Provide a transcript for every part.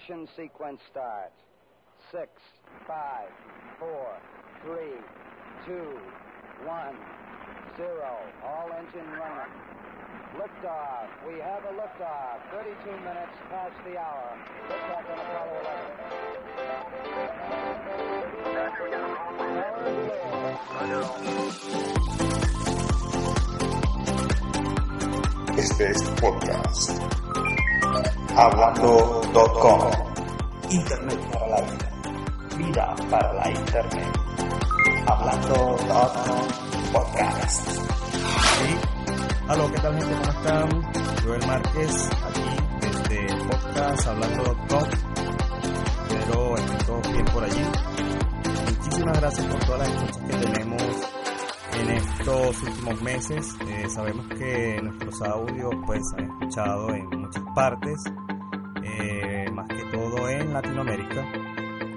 10, 9, ignition sequence starts. 6, 5, 4, 3, 2, 1, 0. All engine running. Liftoff. We have a liftoff. 32 minutes past the hour. Liftoff on Apollo 11. Este es podcast. Hablando.com. Internet para la vida. Vida para la Internet. Hablando.com Podcast. Sí. Aló, ¿qué tal gente? ¿Cómo están? Joel Márquez, aquí desde podcast Hablando.com. Espero estén todos bien por allí. Muchísimas gracias por todas las escuchas que tenemos en estos últimos meses. Eh, sabemos que nuestros audios pues han escuchado en partes, eh, más que todo en Latinoamérica.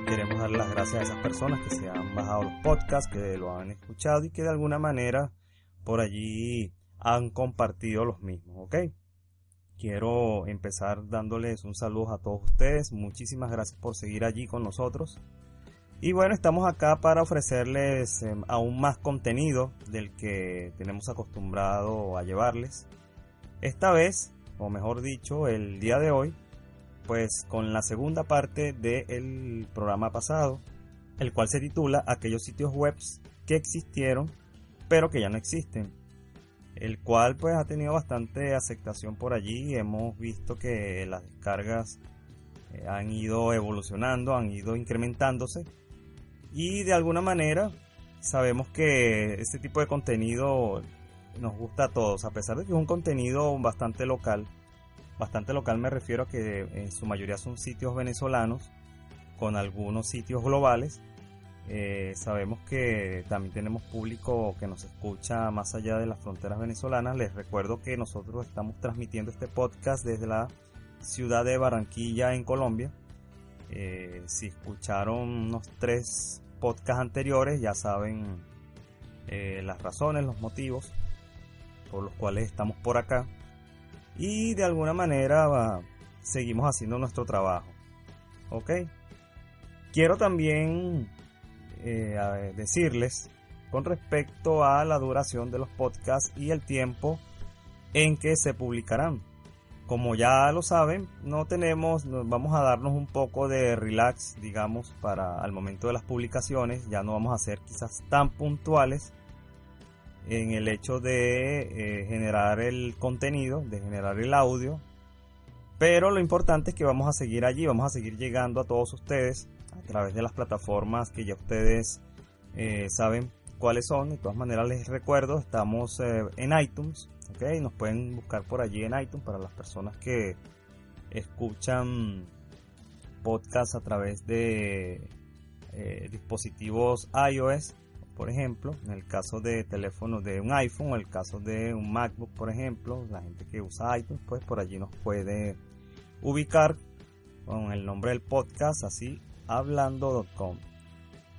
Queremos dar las gracias a esas personas que se han bajado los podcasts, que lo han escuchado y que de alguna manera por allí han compartido los mismos, ¿ok? Quiero empezar dándoles un saludo a todos ustedes. Muchísimas gracias por seguir allí con nosotros. Y bueno, estamos acá para ofrecerles eh, aún más contenido del que tenemos acostumbrado a llevarles. Esta vez, o mejor dicho, el día de hoy, pues con la segunda parte del programa pasado, el cual se titula Aquellos sitios web que existieron pero que ya no existen. El cual pues ha tenido bastante aceptación por allí. Hemos visto que las descargas eh, han ido evolucionando, han ido incrementándose y de alguna manera sabemos que este tipo de contenido nos gusta a todos, a pesar de que es un contenido bastante local. Bastante local me refiero a que en su mayoría son sitios venezolanos con algunos sitios globales. Eh, sabemos que también tenemos público que nos escucha más allá de las fronteras venezolanas. Les recuerdo que nosotros estamos transmitiendo este podcast desde la ciudad de Barranquilla en Colombia. Eh, si escucharon unos tres podcasts anteriores, ya saben eh, las razones, los motivos por los cuales estamos por acá. Y de alguna manera va, seguimos haciendo nuestro trabajo. ¿Ok? Quiero también eh, decirles con respecto a la duración de los podcasts y el tiempo en que se publicarán como ya lo saben, no tenemos, vamos a darnos un poco de relax, digamos, para al momento de las publicaciones. Ya no vamos a ser quizás tan puntuales en el hecho de eh, generar el contenido, de generar el audio. Pero lo importante es que vamos a seguir allí, vamos a seguir llegando a todos ustedes a través de las plataformas que ya ustedes eh, saben cuáles son. De todas maneras les recuerdo, estamos eh, en iTunes, ¿ok? Nos pueden buscar por allí en iTunes para las personas que escuchan podcasts a través de dispositivos iOS, por ejemplo, en el caso de teléfonos de un iPhone o el caso de un MacBook, por ejemplo, la gente que usa iTunes, pues por allí nos puede ubicar con el nombre del podcast, así hablando.com.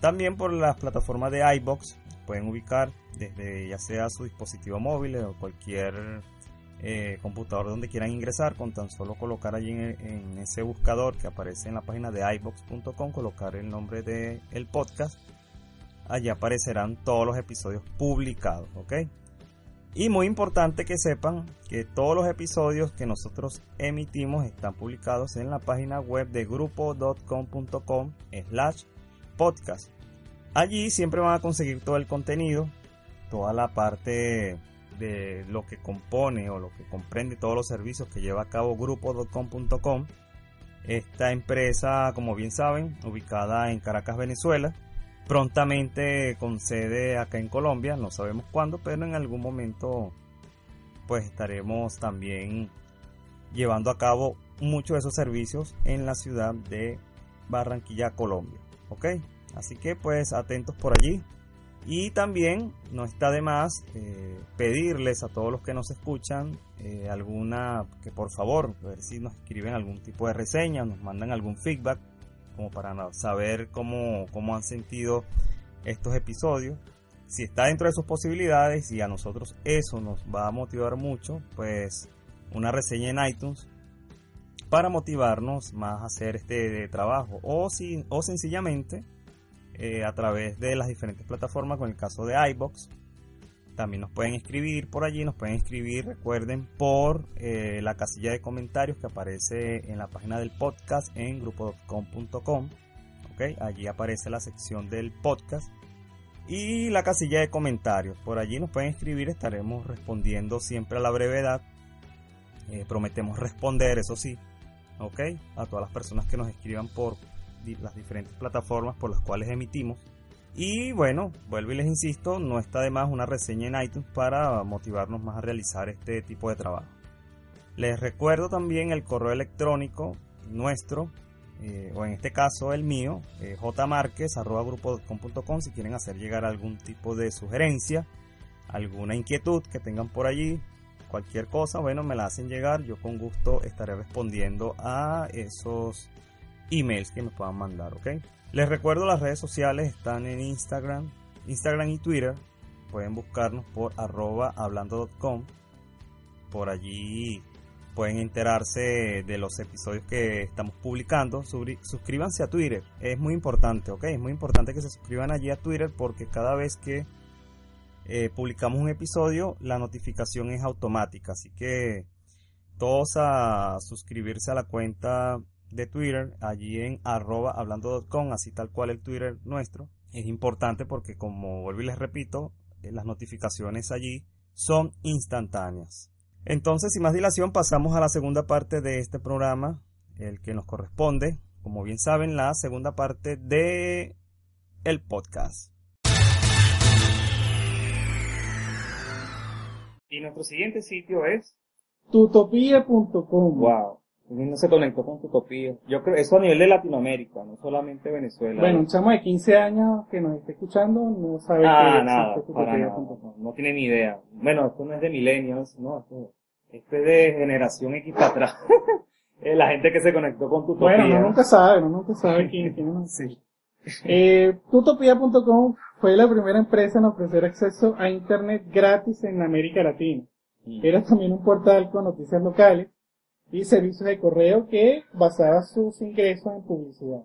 También por las plataformas de iBox pueden ubicar desde ya sea su dispositivo móvil o cualquier eh, computador donde quieran ingresar con tan solo colocar allí en, ese buscador que aparece en la página de ibox.com colocar el nombre del el podcast allí aparecerán todos los episodios publicados ok y muy importante que sepan que todos los episodios que nosotros emitimos están publicados en la página web de grupo.com.com slash podcast Allí siempre van a conseguir todo el contenido, toda la parte de lo que compone o lo que comprende todos los servicios que lleva a cabo grupo.com.com. Esta empresa, como bien saben, ubicada en Caracas, Venezuela, prontamente con sede acá en Colombia, no sabemos cuándo, pero en algún momento pues estaremos también llevando a cabo muchos de esos servicios en la ciudad de Barranquilla, Colombia. ¿Ok? Así que pues atentos por allí. Y también no está de más eh, pedirles a todos los que nos escuchan eh, alguna, que por favor, a ver si nos escriben algún tipo de reseña, nos mandan algún feedback, como para saber cómo, cómo han sentido estos episodios. Si está dentro de sus posibilidades y a nosotros eso nos va a motivar mucho, pues una reseña en iTunes para motivarnos más a hacer este trabajo o, si, o sencillamente eh, a través de las diferentes plataformas, con el caso de iBox. También nos pueden escribir por allí, nos pueden escribir, recuerden, por eh, la casilla de comentarios que aparece en la página del podcast en grupo.com.com. ¿okay? Allí aparece la sección del podcast y la casilla de comentarios. Por allí nos pueden escribir, estaremos respondiendo siempre a la brevedad. Eh, prometemos responder, eso sí, ¿ok? A todas las personas que nos escriban por las diferentes plataformas por las cuales emitimos. Y bueno, vuelvo y les insisto, no está de más una reseña en iTunes para motivarnos más a realizar este tipo de trabajo. Les recuerdo también el correo electrónico nuestro, eh, o en este caso el mío, eh, si quieren hacer llegar algún tipo de sugerencia, alguna inquietud que tengan por allí, cualquier cosa, bueno, me la hacen llegar, yo con gusto estaré respondiendo a esos emails que me puedan mandar, ¿ok? Les recuerdo las redes sociales están en Instagram, Instagram y Twitter. Pueden buscarnos por arroba hablando.com. Por allí pueden enterarse de los episodios que estamos publicando. Suscríbanse a Twitter, es muy importante, ¿ok? Es muy importante que se suscriban allí a Twitter porque cada vez que eh, publicamos un episodio, la notificación es automática. Así que todos a suscribirse a la cuenta de Twitter, allí en arroba hablando.com, así tal cual el Twitter nuestro. Es importante porque, como vuelvo y les repito, eh, las notificaciones allí son instantáneas. Entonces, sin más dilación, pasamos a la segunda parte de este programa, el que nos corresponde, como bien saben, la segunda parte de el podcast. Y nuestro siguiente sitio es tutopia.com. Wow no se conectó con Tutopía. Yo creo, eso a nivel de Latinoamérica, no solamente Venezuela. Bueno, un chamo de 15 años que nos esté escuchando no sabe ah, que nada, no, no, tiene ni idea. Bueno, esto no es de millennials, no, esto, esto es de generación X para atrás. la gente que se conectó con Tutopía. Bueno, no nunca sabe, no nunca sabe quién, quién es. sí. Eh, fue la primera empresa en ofrecer acceso a Internet gratis en América Latina. Mm. Era también un portal con noticias locales y servicios de correo que basaba sus ingresos en publicidad.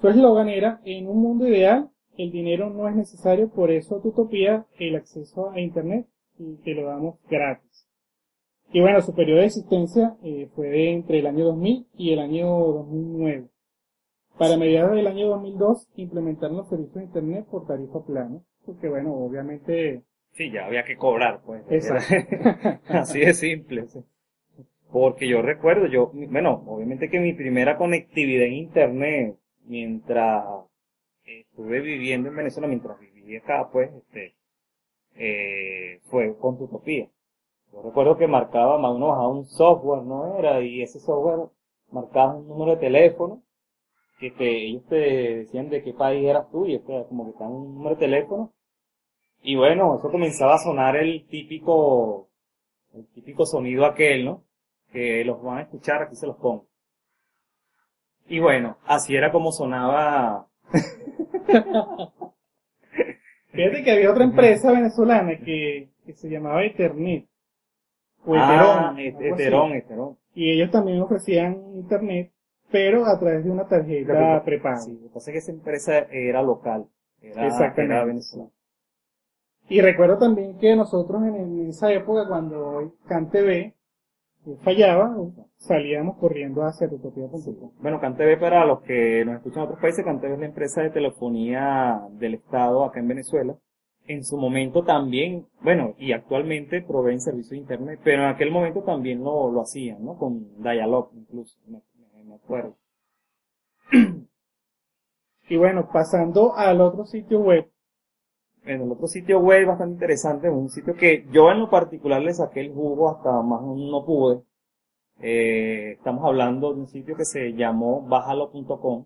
Su eslogan era, en un mundo ideal, el dinero no es necesario, por eso tu utopía el acceso a Internet y te lo damos gratis. Y bueno, su periodo de existencia eh, fue de entre el año 2000 y el año 2009. Para mediados del año 2002 implementaron los servicios de Internet por tarifa plana, porque bueno, obviamente... Sí, ya había que cobrar, pues. Así de simple. Porque yo recuerdo, yo, bueno, obviamente que mi primera conectividad en internet, mientras estuve viviendo en Venezuela, mientras viví acá, pues, este, eh, fue con Tutopía. Yo recuerdo que marcaba, uno bajaba un software, ¿no era? Y ese software marcaba un número de teléfono, que te, ellos te decían de qué país eras tú, y este, como que estaba un número de teléfono. Y bueno, eso comenzaba a sonar el típico, el típico sonido aquel, ¿no? Que los van a escuchar, aquí se los pongo. Y bueno, así era como sonaba. Fíjate que había otra empresa venezolana que, que se llamaba Ethernet. O ah, Eterón, Eterón. Y ellos también ofrecían internet, pero a través de una tarjeta prepaga. Sí, lo que pasa es que esa empresa era local. Era, Exactamente. Era Venezuela. Y recuerdo también que nosotros en, esa época, cuando CanTV fallaba, salíamos corriendo hacia tutopía.com. Bueno, CanTV para los que nos escuchan en otros países, CanTV es la empresa de telefonía del Estado acá en Venezuela. En su momento también, bueno, y actualmente proveen servicios de internet, pero en aquel momento también lo, lo hacían, ¿no? Con Dialog incluso, me, me acuerdo. Y bueno, pasando al otro sitio web, en el otro sitio web bastante interesante, un sitio que yo en lo particular le saqué el jugo hasta más no pude, Eh, estamos hablando de un sitio que se llamó bájalo.com,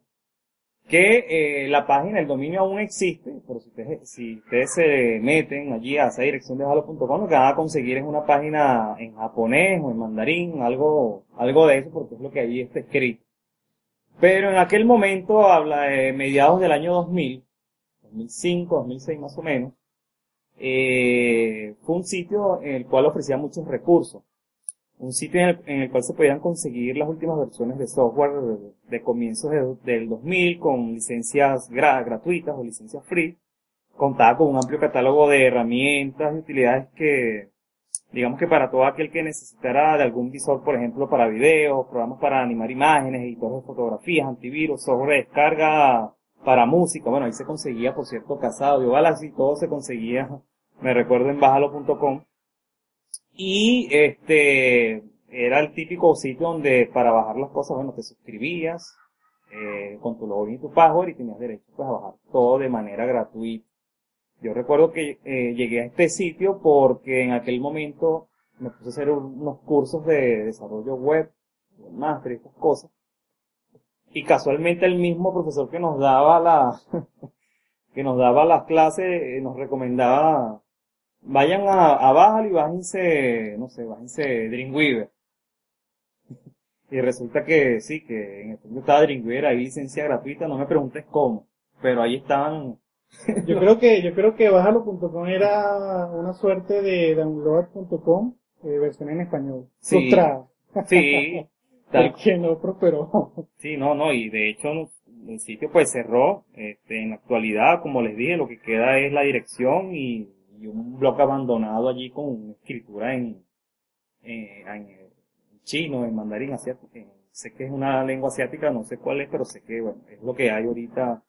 que eh, la página, el dominio aún existe, pero si ustedes, si ustedes se meten allí a esa dirección de bájalo.com, lo que van a conseguir es una página en japonés o en mandarín, algo, algo de eso, porque es lo que allí está escrito. Pero en aquel momento, habla de mediados del año 2000, 2005, 2006 más o menos, eh, fue un sitio en el cual ofrecía muchos recursos. Un sitio en el, en el cual se podían conseguir las últimas versiones de software de, comienzos de- del 2000 con licencias gra- gratuitas o licencias free. Contaba con un amplio catálogo de herramientas y utilidades que, digamos que para todo aquel que necesitara de algún visor, por ejemplo, para videos, programas para animar imágenes, editores de fotografías, antivirus, software de descarga para música, bueno, ahí se conseguía, por cierto, Casa Audio Galaxy, todo se conseguía, me recuerdo en bájalo.com. Y este, era el típico sitio donde para bajar las cosas, bueno, te suscribías, eh, con tu login y tu password y tenías derecho pues, a bajar todo de manera gratuita. Yo recuerdo que eh, llegué a este sitio porque en aquel momento me puse a hacer un- unos cursos de desarrollo web, y estas cosas. Y casualmente el mismo profesor que nos daba la, que nos daba las clases, eh, nos recomendaba, vayan a, a Bájalo y bájense, no sé, bájense Dreamweaver. Y resulta que sí, que en efecto estaba Dreamweaver, ahí licencia gratuita, no me preguntes cómo, pero ahí estaban, Yo creo que, yo creo que bájalo.com era una suerte de download.com, eh, versión en español. Sí. Sí, tal Porque no prosperó. Sí, no, no, y de hecho el sitio pues cerró, este, en la actualidad, como les dije, lo que queda es la dirección y, y un blog abandonado allí con escritura en, en, en chino, en mandarín asiático, sé que es una lengua asiática, no sé cuál es, pero sé que, bueno, es lo que hay ahorita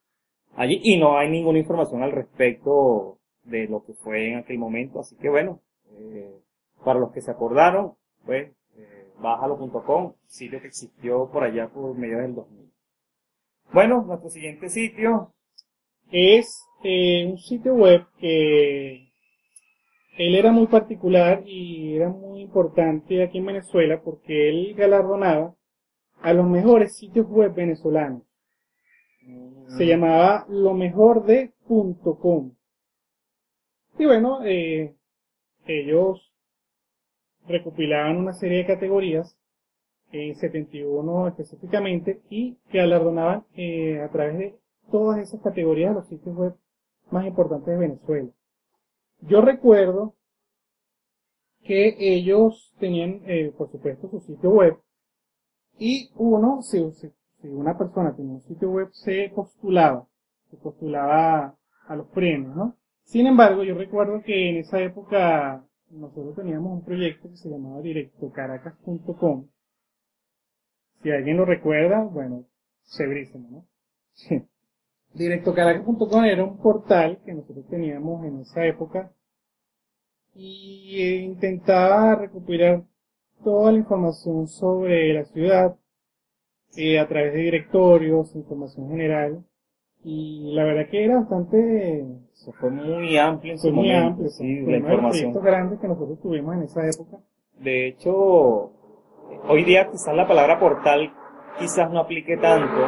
allí y no hay ninguna información al respecto de lo que fue en aquel momento, así que bueno, eh, para los que se acordaron, pues, eh, bájalo.com, sitio que existió por allá por medio del 2000. Bueno, nuestro siguiente sitio, Es eh, un sitio web que él era muy particular y era muy importante aquí en Venezuela porque él galardonaba a los mejores sitios web venezolanos. Se llamaba lo mejor de punto com. Y bueno, eh, ellos recopilaban una serie de categorías, en 71 específicamente, y galardonaban eh, a través de todas esas categorías los sitios web más importantes de Venezuela. Yo recuerdo que ellos tenían, eh, por supuesto, su sitio web, y uno, si, una persona tenía un sitio web, se postulaba, se postulaba a los premios, ¿no? Sin embargo, yo recuerdo que en esa época nosotros teníamos un proyecto que se llamaba directocaracas.com. Si alguien lo recuerda, bueno, chéverísimo, ¿no? Directocaracas.com era un portal que nosotros teníamos en esa época y eh, intentaba recopilar toda la información sobre la ciudad eh, a través de directorios, información general y la verdad que era bastante fue muy amplio en su fue muy momento, amplio, sí, fue la los información. grandes que nosotros tuvimos en esa época. De hecho, hoy día quizás la palabra portal quizás no aplique tanto.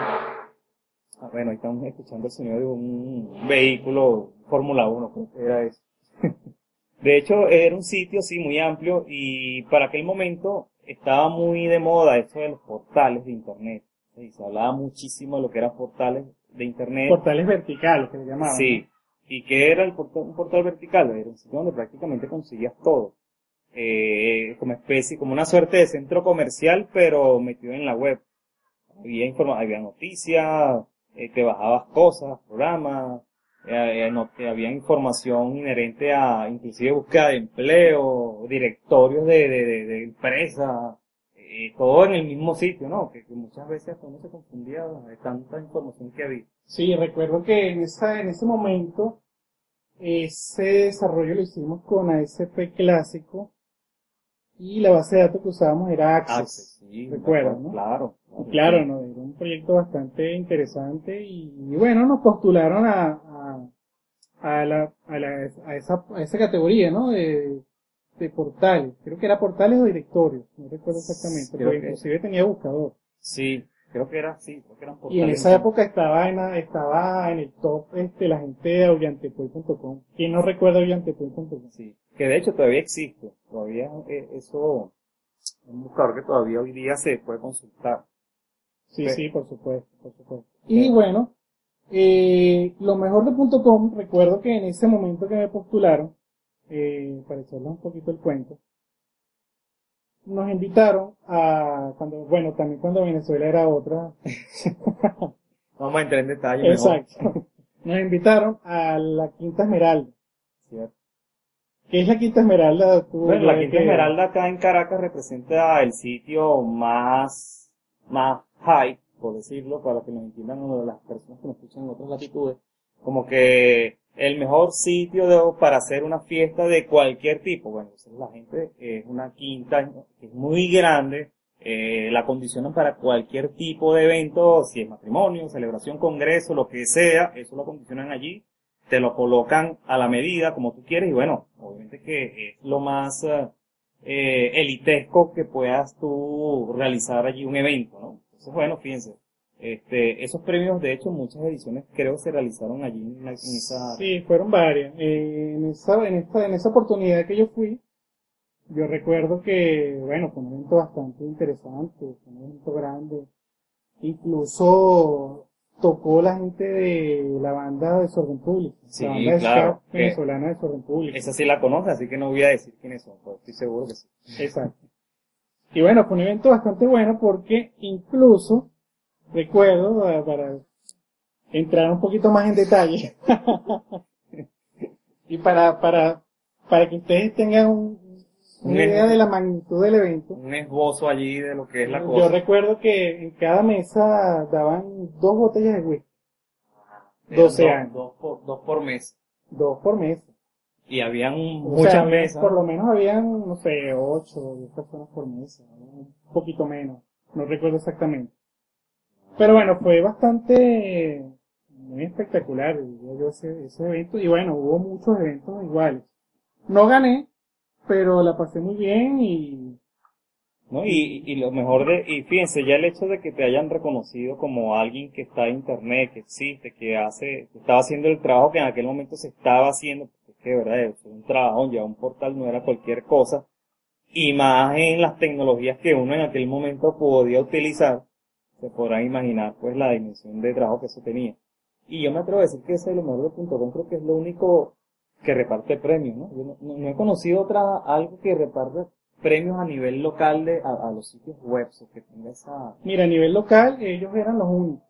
Ah, bueno, ahí estamos escuchando el sonido de un vehículo Fórmula 1, creo que era eso. De hecho, era un sitio, sí, muy amplio y para aquel momento estaba muy de moda eso de los portales de Internet. Sí, se hablaba muchísimo de lo que eran portales de Internet. Portales verticales que se llamaban. Sí. ¿Y qué era el portal, un portal vertical? Era un sitio donde prácticamente conseguías todo. Eh, como especie, como una suerte de centro comercial, pero metido en la web. Había informa había noticias, eh, te bajabas cosas, programas, eh, no- eh, había información inherente a, inclusive búsqueda de empleo, directorios de, de, de, de empresas, eh, todo en el mismo sitio, ¿no? Que, que muchas veces uno se confundía de tanta información que había. Sí, recuerdo que en esa, en ese momento, ese desarrollo lo hicimos con ASP clásico y la base de datos que usábamos era Access. Access, sí, Recuerdo, claro, ¿no? Claro. Claro, ¿no? Era un proyecto bastante interesante y, y bueno, nos postularon a, a, a, la, a, la, a, esa, a esa categoría, ¿no? De de portales. Creo que era portales o directorios, no recuerdo exactamente, Creo pero que- inclusive tenía buscador. Sí, creo que era, sí, creo que eran Y en portales. esa época estaba en, estaba en el top este, la gente de aullantepuy.com. ¿Quién no recuerda aullantepuy.com? Sí, que de hecho todavía existe, todavía eh, eso, un buscador que todavía hoy día se puede consultar. Sí, Sí. sí, por supuesto, por supuesto. Y bueno, eh, lo mejor de .com, recuerdo que en ese momento que me postularon, eh, para echarles un poquito el cuento, nos invitaron a, cuando, bueno, también cuando Venezuela era otra, Vamos a entrar en detalle mejor. exacto, nos invitaron a la Quinta Esmeralda. ¿cierto? ¿Qué es la Quinta Esmeralda? Tú, Bueno, la Quinta que- Esmeralda acá en Caracas representa el sitio más, más high, por decirlo, para que nos entiendan las personas que nos escuchan en otras latitudes, como que el mejor sitio de- para hacer una fiesta de cualquier tipo. Bueno, la gente es una quinta que es muy grande, eh, la condicionan para cualquier tipo de evento, si es matrimonio, celebración, congreso, lo que sea, eso lo condicionan allí te lo colocan a la medida como tú quieres y bueno, obviamente que es lo más eh, eh, elitesco que puedas tú realizar allí un evento, ¿no? Entonces bueno, fíjense, este, esos premios de hecho muchas ediciones creo que se realizaron allí en, esa... Sí, fueron varias. Eh, en, esa, en, esta, en esa oportunidad que yo fui, yo recuerdo que, bueno, fue un evento bastante interesante, fue un evento grande. Incluso tocó la gente de la banda Desorden Público, Sí, la banda de claro, que- venezolana Desorden Público. Esa sí la conoces, así que no voy a decir quiénes son, pero estoy seguro que sí. Exacto. Y bueno, fue un evento bastante bueno porque incluso, recuerdo, eh, para entrar un poquito más en detalle, y para, para, para que ustedes tengan un- Un una idea de la magnitud del evento, Un esbozo allí de lo que es la yo cosa. recuerdo que en cada mesa daban dos botellas de whisky, Eran 12 dos- años. Dos por, dos por mes. dos por mesa. Y habían O muchas sea, mesas. Por lo menos habían, no sé, ocho o diez personas por mesa, un poquito menos, no recuerdo exactamente. Pero bueno, fue bastante, muy espectacular, yo, ese, evento. Y bueno, hubo muchos eventos iguales. No gané, pero la pasé muy bien y ¿no? Y, y lo mejor de, y fíjense, ya el hecho de que te hayan reconocido como alguien que está en internet, que existe, que hace, que estaba haciendo el trabajo que en aquel momento se estaba haciendo, porque es que verdad es un trabajo, ya un portal no era cualquier cosa, y más en las tecnologías que uno en aquel momento podía utilizar, se podrán imaginar pues la dimensión de trabajo que eso tenía. Y yo me atrevo a decir que ese es lo mejor de punto com, creo que es lo único que reparte premios, ¿no? Yo no, no- no he conocido otra, algo que reparte premios a nivel local de, a, a los sitios web, o que tenga esa, mira, a nivel local ellos eran los únicos.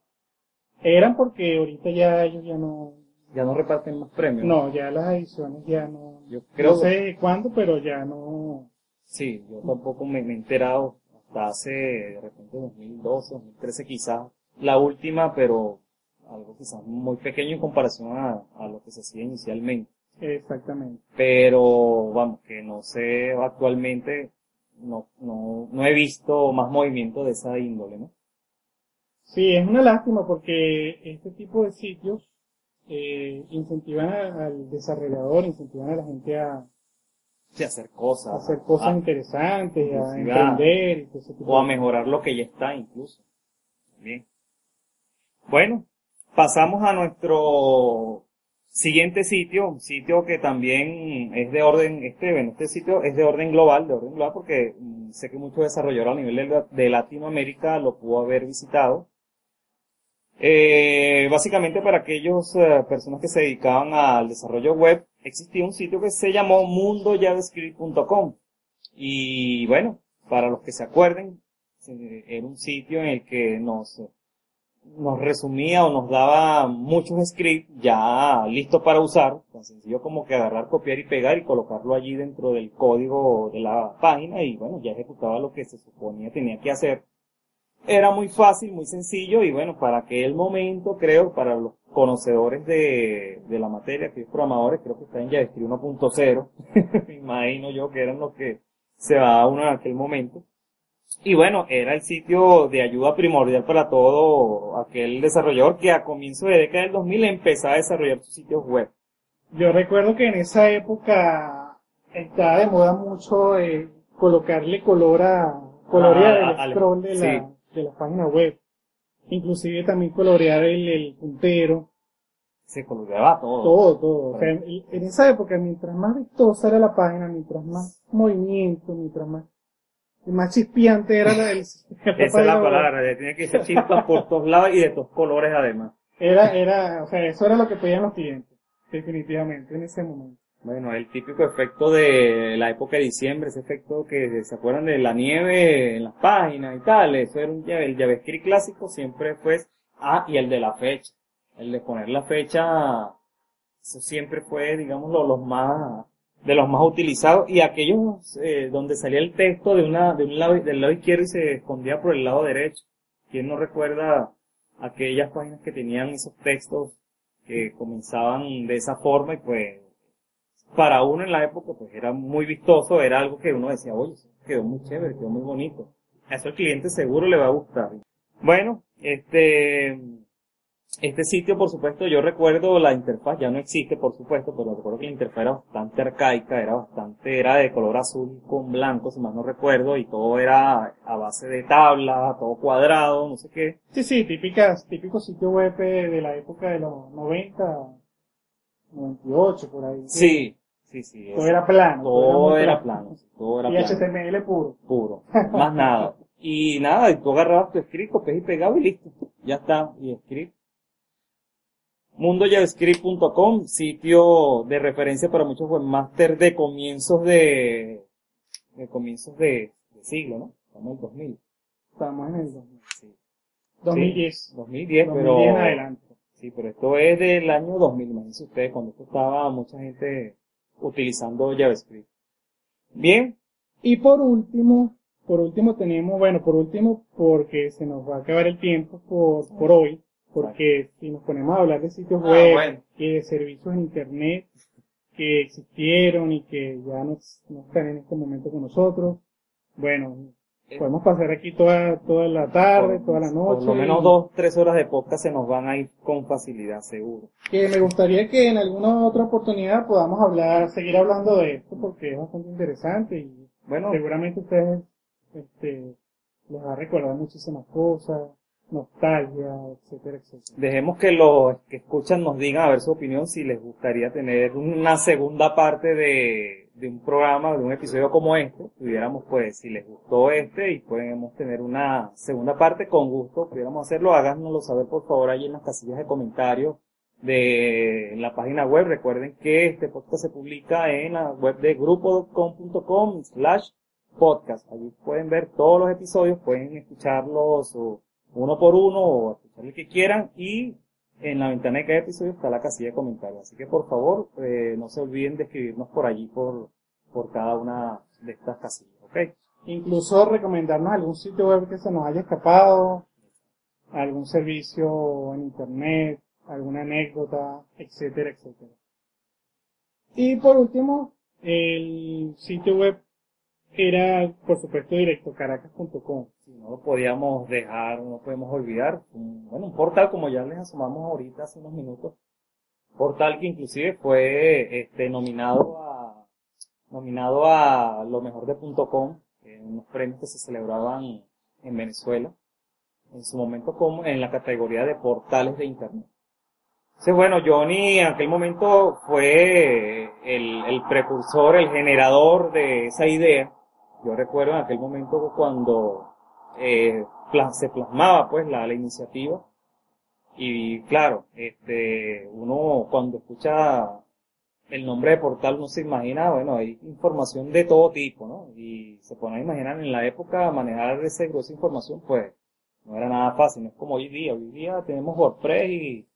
Eran porque ahorita ya ellos ya no, ya no reparten más premios. no, ya las ediciones ya no, Yo creo, no sé cuándo, pero ya no, sí, yo tampoco me, me he enterado hasta hace, de repente, 2012, 2013 quizás, la última, pero algo quizás muy pequeño en comparación a, a lo que se hacía inicialmente. exactamente. Pero, vamos, que no sé actualmente, no, no, no he visto más movimiento de esa índole, ¿no? Sí, es una lástima porque este tipo de sitios eh, incentivan al desarrollador, incentivan a la gente a, Sí, hacer cosas. hacer cosas a- interesantes, a emprender y todo ese tipo o a mejorar lo que ya está incluso. Bien. Bueno, pasamos a nuestro siguiente sitio, un sitio que también es de orden, este, bueno, este sitio es de orden global, de orden global porque mm, sé que muchos desarrolladores a nivel de, de Latinoamérica lo pudo haber visitado. Eh, básicamente para aquellos eh, personas que se dedicaban al desarrollo web, existía un sitio que se llamó mundojavascript.com. Y bueno, para los que se acuerden, era un sitio en el que nos, nos resumía o nos daba muchos scripts ya listos para usar, tan sencillo como que agarrar, copiar y pegar y colocarlo allí dentro del código de la página y bueno, ya ejecutaba lo que se suponía tenía que hacer. Era muy fácil, muy sencillo y bueno, para aquel momento creo, para los conocedores de, de la materia, que es programadores, creo que está en JavaScript 1.0, me imagino yo que eran los que se va uno en aquel momento. Y bueno, era el sitio de ayuda primordial para todo aquel desarrollador que a comienzo de década del 2000 empezaba a desarrollar sus sitios web. Yo recuerdo que en esa época está de moda mucho eh, colocarle color a, colorear Ah, el scroll de la, sí. de la página web. Inclusive también colorear el, el puntero, Se coloreaba todo. todo, todo. O sea, en, en esa época, mientras más vistosa era la página, mientras más movimiento, mientras más, más chispeante era la, el, Esa es la palabra, tenía que ser chispas por todos lados y de todos colores además. Era, era, o sea, eso era lo que pedían los clientes, definitivamente, en ese momento. Bueno, el típico efecto de la época de diciembre, ese efecto que se acuerdan de la nieve en las páginas y tal, eso era un el JavaScript clásico siempre fue, ah, y el de la fecha, el de poner la fecha, eso siempre fue, digamos, lo- los más, de los más utilizados, y aquellos eh, donde salía el texto de una, de un lado, del lado izquierdo y se escondía por el lado derecho. ¿Quién no recuerda aquellas páginas que tenían esos textos que comenzaban de esa forma y pues para uno en la época pues era muy vistoso, era algo que uno decía, oye, quedó muy chévere, quedó muy bonito. A eso al cliente seguro le va a gustar. Bueno, este, este sitio por supuesto yo recuerdo la interfaz, ya no existe por supuesto, pero recuerdo que la interfaz era bastante arcaica, era bastante, era de color azul con blanco, si más no recuerdo, y todo era a base de tabla, todo cuadrado, no sé qué. Sí, sí, típicas, típicos sitios web eh, de la época de los 90, 98, por ahí. Sí, sí, sí. Todo era plano. todo era plano, todo era Y. HTML puro. puro, más nada. Y nada, y tú agarrabas tu script, copias y pegabas y listo. Ya está, y script. MundoJavaScript.com, sitio de referencia para muchos webmasters de comienzos de, de comienzos de, de siglo, ¿no? Estamos en el 2000. Estamos en el 2000. Sí. 2010. Sí, 2010, 2010 pero... en adelante. Sí, pero esto es del año 2000, imagínense ustedes, cuando esto estaba mucha gente utilizando JavaScript. Bien, Y por último, por último tenemos, bueno, por último, porque se nos va a acabar el tiempo por, por hoy, porque si nos ponemos a hablar de sitios Ah, web bueno. y de servicios en internet que existieron y que ya no, no están en este momento con nosotros, bueno, podemos pasar aquí toda, toda la tarde, toda la noche. Por lo menos dos, tres horas de podcast se nos van a ir con facilidad, seguro. que me gustaría que en alguna otra oportunidad podamos hablar, seguir hablando de esto porque es bastante interesante y Bueno, seguramente ustedes este, les va a recordar muchísimas cosas, nostalgia, etcétera, etcétera. dejemos que los que escuchan nos digan a ver su opinión si les gustaría tener una segunda parte de, de un programa, de un episodio como este. Pudiéramos, pues, si les gustó este y podemos tener una segunda parte, con gusto, pudiéramos hacerlo. Háganoslo saber, por favor, ahí en las casillas de comentarios de la página web. Recuerden que este podcast se publica en la web de grupo.com slash podcast. Allí pueden ver todos los episodios, pueden escucharlos uno por uno o escuchar el que quieran y en la ventana de cada episodio está la casilla de comentarios. Así que por favor, eh, no se olviden de escribirnos por allí por, por cada una de estas casillas, ¿ok? Incluso recomendarnos algún sitio web que se nos haya escapado, algún servicio en internet, alguna anécdota, etcétera, etcétera. Y por último, el sitio web era, por supuesto, directo caracas.com. Si no lo podíamos dejar, no podemos olvidar. Bueno, un portal como ya les asomamos ahorita hace unos minutos. Portal que inclusive fue este, nominado a nominado a lo mejor de .com, en unos premios que se celebraban en Venezuela, en su momento como en la categoría de portales de internet. Entonces, bueno, Johnny en aquel momento fue el, el precursor, el generador de esa idea. Yo recuerdo en aquel momento cuando eh, se plasmaba pues la, la iniciativa. Y claro, este, uno cuando escucha el nombre de portal uno se imagina, bueno, hay información de todo tipo, ¿no? Y se pone a imaginar en la época manejar ese grueso información, pues no era nada fácil, no es como hoy día, hoy día tenemos WordPress y,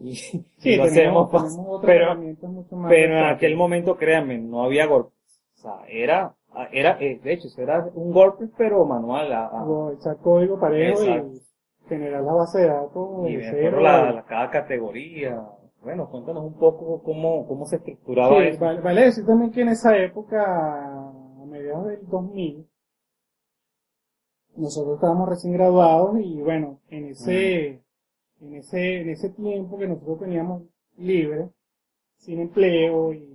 y, Sí, y lo tenemos, hacemos tenemos pero, en aquel momento, créanme, no había WordPress. O sea, era, era, eh, de hecho, era un WordPress, pero manual. a- a- O echar código parejo Exacto. y generar la base de datos y de la, la- cada categoría. Bueno, cuéntanos un poco cómo, cómo se estructuraba Sí, eso. vale, vale decir también que en esa época, a mediados del 2000, nosotros estábamos recién graduados y bueno, en ese, en ese, en ese tiempo que nosotros teníamos libre, sin empleo y,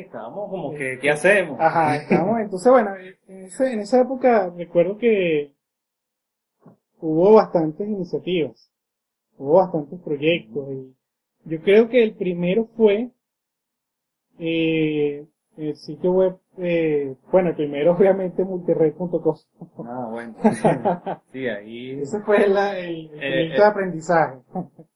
estábamos como que, ¿qué hacemos? Ajá, estábamos, entonces bueno, en, ese- en esa época recuerdo que hubo bastantes iniciativas, hubo bastantes proyectos y yo creo que el primero fue eh, el sitio web, eh, bueno, el primero obviamente multired.com. Ah, bueno. Sí, ahí. Ese fue la- el, el Eh, proyecto eh. de aprendizaje.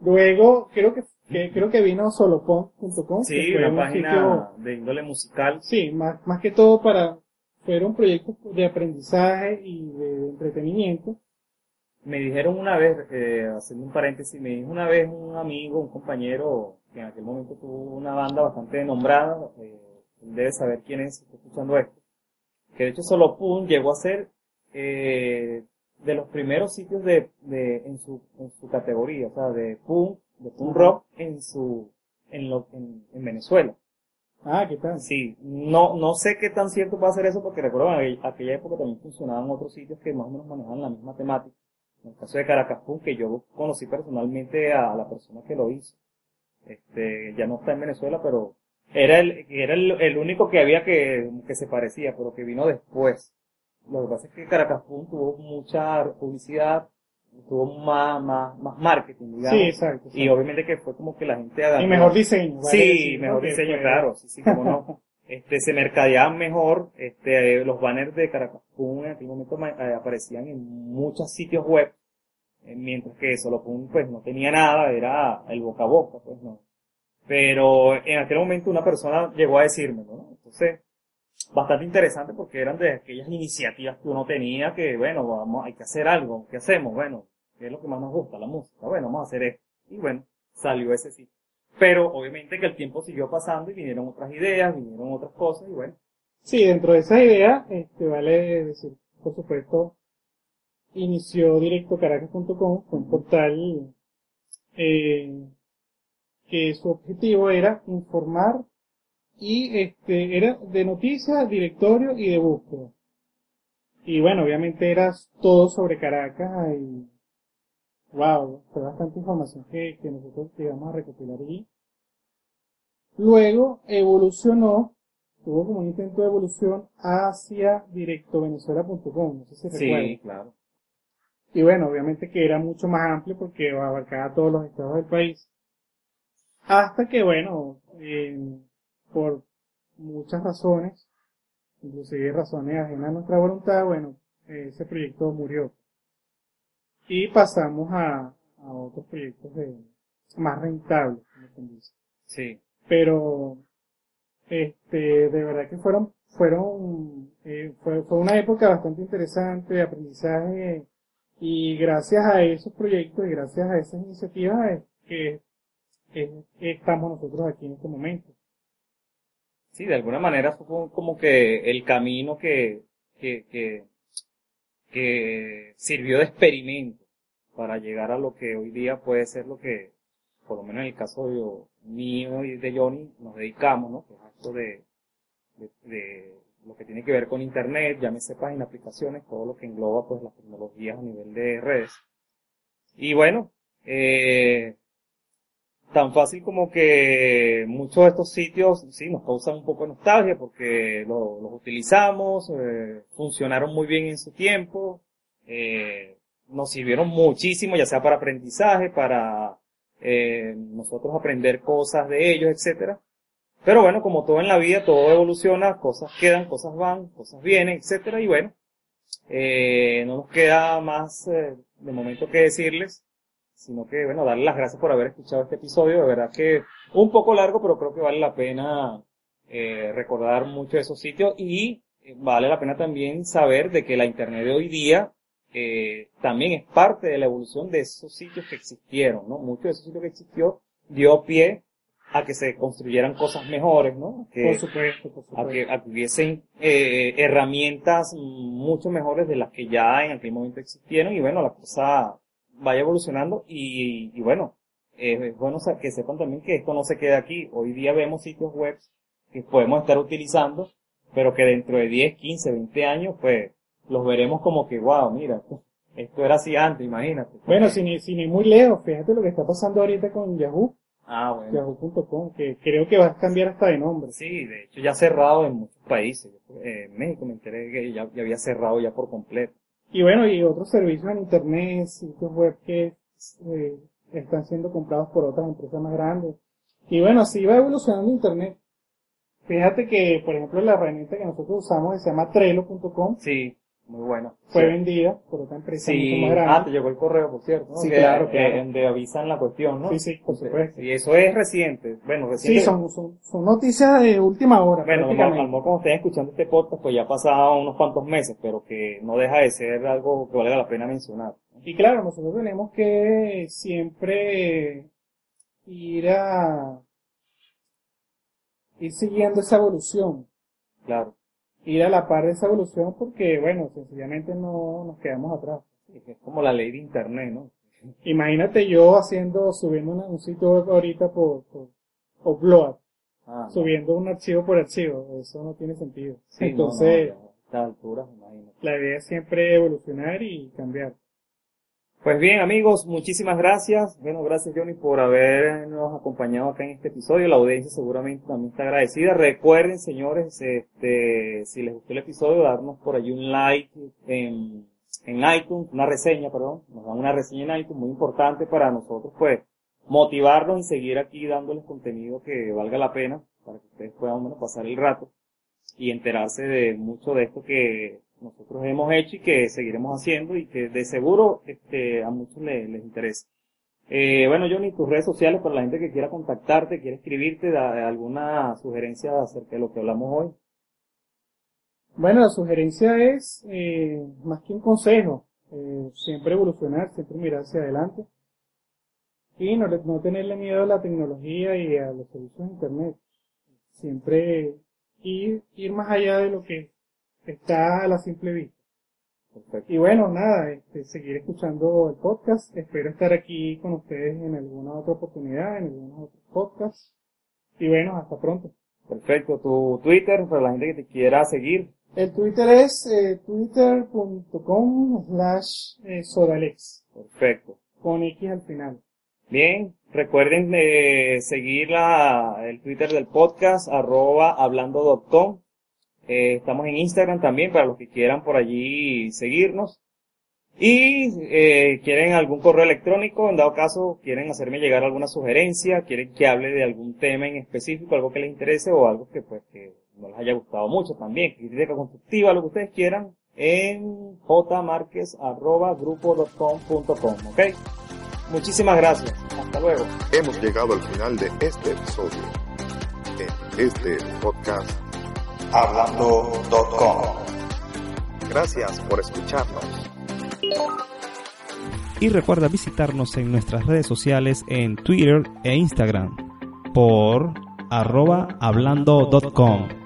Luego creo que, que- creo que vino solopon.com. Sí, que fue una un página sitio- de índole musical. Sí, más, más que todo para, fueron proyectos de aprendizaje y de entretenimiento. Me dijeron una vez, eh, haciendo un paréntesis, me dijo una vez un amigo, un compañero, que en aquel momento tuvo una banda bastante nombrada, eh, debe saber quién es, está escuchando esto, que de hecho solo Pun llegó a ser eh, de los primeros sitios de, de en su en su categoría, o sea, de punk, de punk rock en su en lo en, en Venezuela. Ah, ¿qué tal? Sí, no, no sé qué tan cierto puede ser eso porque recuerdo en aquella- aquella época también funcionaban otros sitios que más o menos manejaban la misma temática. En el caso de Caracas Punk, que yo conocí personalmente a la persona que lo hizo. Este, ya no está en Venezuela, pero era el, era el, el único que había que, que se parecía, pero que vino después. Lo que pasa es que Caracas Punk tuvo mucha publicidad, tuvo más, más, más marketing, digamos. Sí, exacto. Y obviamente que fue como que la gente. Y mejor diseño. vale Sí, mejor diseño, fue- claro, sí, sí, como no. Este, se mercadeaban mejor, este, eh, los banners de Caracas en aquel momento eh, aparecían en muchos sitios web, eh, mientras que solo Punk pues no tenía nada, era el boca a boca, pues no. Pero en aquel momento una persona llegó a decirme, ¿no? Entonces, bastante interesante porque eran de aquellas iniciativas que uno tenía que, bueno, vamos, hay que hacer algo, ¿qué hacemos? Bueno, ¿qué es lo que más nos gusta? La música, bueno, vamos a hacer esto. Y bueno, salió ese sí. Pero obviamente que el tiempo siguió pasando y vinieron otras ideas, vinieron otras cosas y bueno, Sí, dentro de esa idea, este, vale decir, por supuesto, inició directocaracas.com, fue un portal eh, que su objetivo era informar y este era de noticias, directorio y de búsqueda. Y bueno, obviamente era todo sobre Caracas y wow, fue bastante información que, que nosotros llegamos a recopilar allí. Luego evolucionó, tuvo como un intento de evolución hacia directovenezuela.com, no sé si sí, recuerdan. claro. Y bueno, obviamente que era mucho más amplio porque abarcaba todos los estados del país. Hasta que, bueno, eh, por muchas razones, inclusive razones ajenas a nuestra voluntad, bueno, ese proyecto murió. Y pasamos a, a otros proyectos de, más rentables, como dice. Sí. Pero, este, de verdad que fueron, fueron, eh, fue, fue una época bastante interesante de aprendizaje y gracias a esos proyectos y gracias a esas iniciativas es que es- estamos nosotros aquí en este momento. Sí, de alguna manera fue como que el camino que, que, que, que sirvió de experimento para llegar a lo que hoy día puede ser lo que, por lo menos en el caso de mío y de Johnny, nos dedicamos, ¿no? Que es esto de, de, de lo que tiene que ver con internet, llámese páginas, aplicaciones, todo lo que engloba pues las tecnologías a nivel de redes. Y bueno, eh, tan fácil como que muchos de estos sitios sí nos causan un poco de nostalgia porque lo- los utilizamos, eh, funcionaron muy bien en su tiempo, eh, nos sirvieron muchísimo, ya sea para aprendizaje, para eh, nosotros aprender cosas de ellos, etcétera. Pero bueno, como todo en la vida, todo evoluciona, cosas quedan, cosas van, cosas vienen, etcétera, y bueno, no nos queda más de momento que decirles sino que, bueno, darle las gracias por haber escuchado este episodio. De verdad que un poco largo, pero creo que vale la pena eh, recordar mucho de esos sitios y eh, vale la pena también saber de que la Internet de hoy día eh, también es parte de la evolución de esos sitios que existieron, ¿no? Muchos de esos sitios que existió dio pie a que se construyeran cosas mejores, ¿no? Que, Por supuesto, por a que, supuesto. a que hubiesen eh, herramientas mucho mejores de las que ya en aquel momento existieron y bueno, la cosa vaya evolucionando y, y bueno, eh, es bueno que sepan también que esto no se queda aquí. Hoy día vemos sitios web que podemos estar utilizando, pero que dentro de 10, 15, 20 años, pues, los veremos como que, wow, mira, esto era así antes, imagínate. Bueno, sin ir, sin ir muy lejos, fíjate lo que está pasando ahorita con Yahoo. Ah, bueno. Yahoo.com, que creo que va a cambiar hasta de nombre. Sí, de hecho ya ha cerrado en muchos países. Eh, en México me enteré que ya, ya había cerrado ya por completo. Y bueno, y otros servicios en internet, sitios web que eh, están siendo comprados por otras empresas más grandes. Y bueno, así va evolucionando internet. Fíjate que, por ejemplo, la herramienta que nosotros usamos se llama Trello.com Sí, muy bueno. fue Sí. vendida por otra empresa Sí, mucho más ah, te grande. llegó el correo, por cierto. ¿no? Sí, Que, claro, eh, claro. donde avisan la cuestión, ¿no? Sí, sí, por supuesto. Y eso es reciente. Bueno, Sí, reciente. son, son, son noticias de última hora. Bueno, a lo como estén escuchando este podcast, pues ya ha pasado unos cuantos meses, pero que no deja de ser algo que valga la pena mencionar. Y claro, nosotros tenemos que siempre ir a ir siguiendo esa evolución, Claro. Ir a la par de esa evolución porque, bueno, sencillamente no nos quedamos atrás. Es como la ley de internet, ¿no? Imagínate yo haciendo, subiendo una- un sitio web ahorita por, por Upload, Ah, no. subiendo un archivo por archivo, eso no tiene sentido. Sí, no, Entonces, no, ya a estas alturas, imagínate. la idea es siempre evolucionar y cambiar. Pues bien, amigos, muchísimas gracias. Bueno, gracias Johnny por habernos acompañado acá en este episodio. La audiencia seguramente también está agradecida. Recuerden, señores, este, si les gustó el episodio, darnos por allí un like en, en iTunes, una reseña, perdón. Nos dan una reseña en iTunes muy importante para nosotros, pues, motivarnos y seguir aquí dándoles contenido que valga la pena para que ustedes puedan, bueno, pasar el rato y enterarse de mucho de esto que nosotros hemos hecho y que seguiremos haciendo y que de seguro este, a muchos les, les interesa. Eh, bueno, Johnny, tus redes sociales para la gente que quiera contactarte, quiere escribirte, da alguna sugerencia acerca de lo que hablamos hoy. Bueno, la sugerencia es, eh, más que un consejo, eh, siempre evolucionar, siempre mirar hacia adelante y no, no tenerle miedo a la tecnología y a los servicios de Internet. Siempre ir, ir más allá de lo que está a la simple vista. Perfecto. Y bueno, nada, este, seguir escuchando el podcast. Espero estar aquí con ustedes en alguna otra oportunidad, en algunos otros podcasts. Y bueno, hasta pronto. Perfecto. Tu Twitter para la gente que te quiera seguir. El Twitter es eh, twitter.com slash eh, sodalex, Perfecto. con X al final. Bien, recuerden eh, seguir la, el Twitter del podcast, arroba hablando.com. Eh, estamos en Instagram también para los que quieran por allí seguirnos. Y eh, quieren algún correo electrónico, en dado caso quieren hacerme llegar alguna sugerencia, quieren que hable de algún tema en específico, algo que les interese o algo que pues que no les haya gustado mucho también, crítica constructiva, lo que ustedes quieran, en jmarquez.grupo.com.com, ¿ok? Muchísimas gracias. Hasta luego. Hemos llegado al final de este episodio. En este podcast. Hablando.com. Gracias por escucharnos. Y recuerda visitarnos en nuestras redes sociales en Twitter e Instagram por arroba hablando.com.